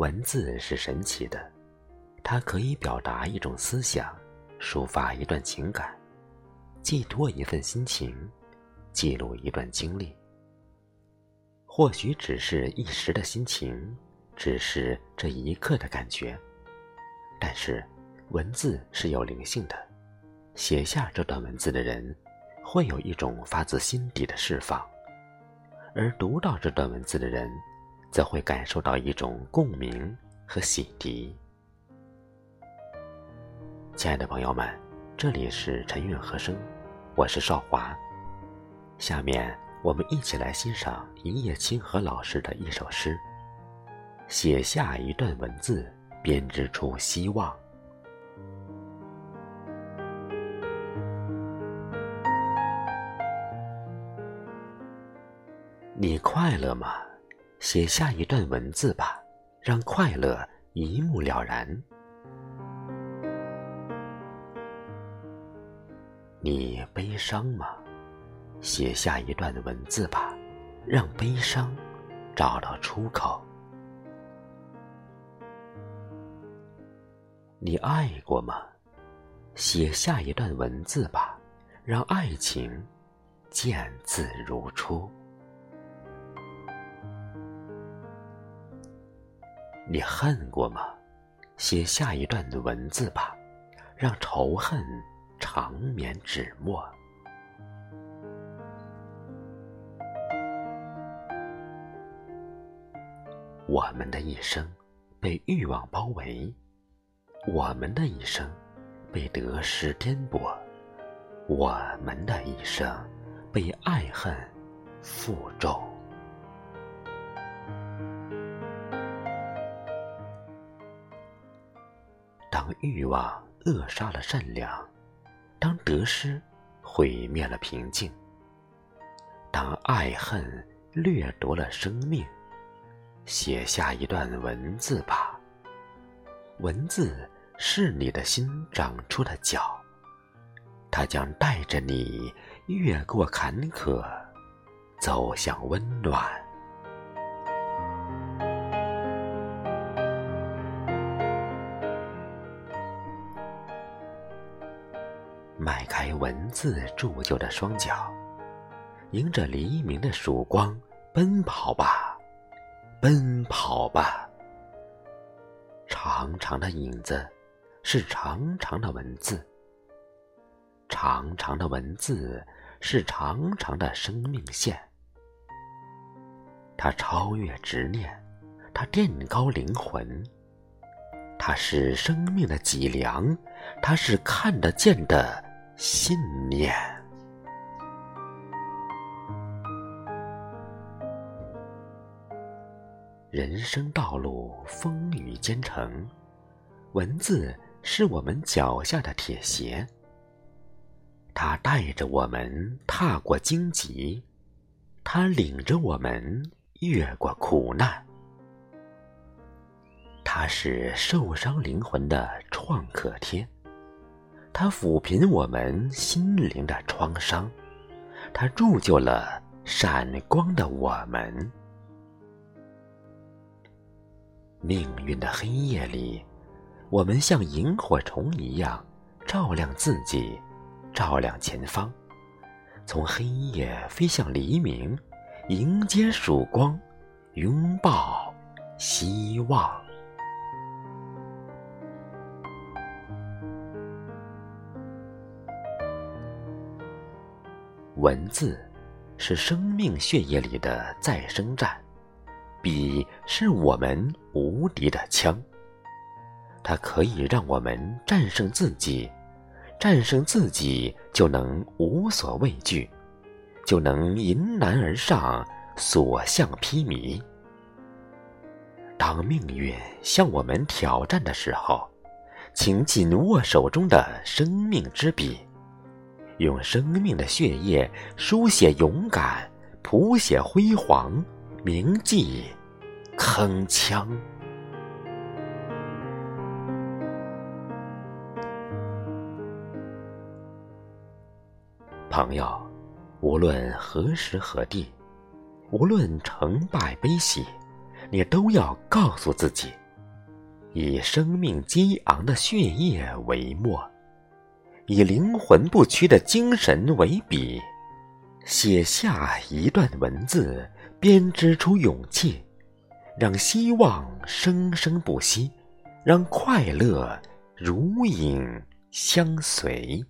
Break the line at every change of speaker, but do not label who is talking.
文字是神奇的，它可以表达一种思想，抒发一段情感，寄托一份心情，记录一段经历。或许只是一时的心情，只是这一刻的感觉，但是文字是有灵性的，写下这段文字的人，会有一种发自心底的释放，而读到这段文字的人。则会感受到一种共鸣和洗涤。亲爱的朋友们，这里是晨韵和声，我是少华。下面我们一起来欣赏一叶清河老师的一首诗：写下一段文字，编织出希望。你快乐吗？写下一段文字吧，让快乐一目了然。你悲伤吗？写下一段文字吧，让悲伤找到出口。你爱过吗？写下一段文字吧，让爱情见字如初。你恨过吗？写下一段的文字吧，让仇恨长眠止没。我们的一生被欲望包围，我们的一生被得失颠簸，我们的一生被爱恨负重。欲望扼杀了善良，当得失毁灭了平静，当爱恨掠夺了生命，写下一段文字吧。文字是你的心长出的脚，它将带着你越过坎坷，走向温暖。迈开文字铸就的双脚，迎着黎明的曙光奔跑吧，奔跑吧。长长的影子是长长的文字，长长的文字是长长的生命线。它超越执念，它垫高灵魂，它是生命的脊梁，它是看得见的。信念。人生道路风雨兼程，文字是我们脚下的铁鞋。它带着我们踏过荆棘，它领着我们越过苦难。它是受伤灵魂的创可贴。它抚平我们心灵的创伤，它铸就了闪光的我们。命运的黑夜里，我们像萤火虫一样，照亮自己，照亮前方，从黑夜飞向黎明，迎接曙光，拥抱希望。文字，是生命血液里的再生站；笔是我们无敌的枪。它可以让我们战胜自己，战胜自己就能无所畏惧，就能迎难而上，所向披靡。当命运向我们挑战的时候，请紧握手中的生命之笔。用生命的血液书写勇敢，谱写辉煌，铭记铿锵。朋友，无论何时何地，无论成败悲喜，你都要告诉自己：以生命激昂的血液为墨，以灵魂不屈的精神为笔，写下一段文字，编织出勇气，让希望生生不息，让快乐如影相随。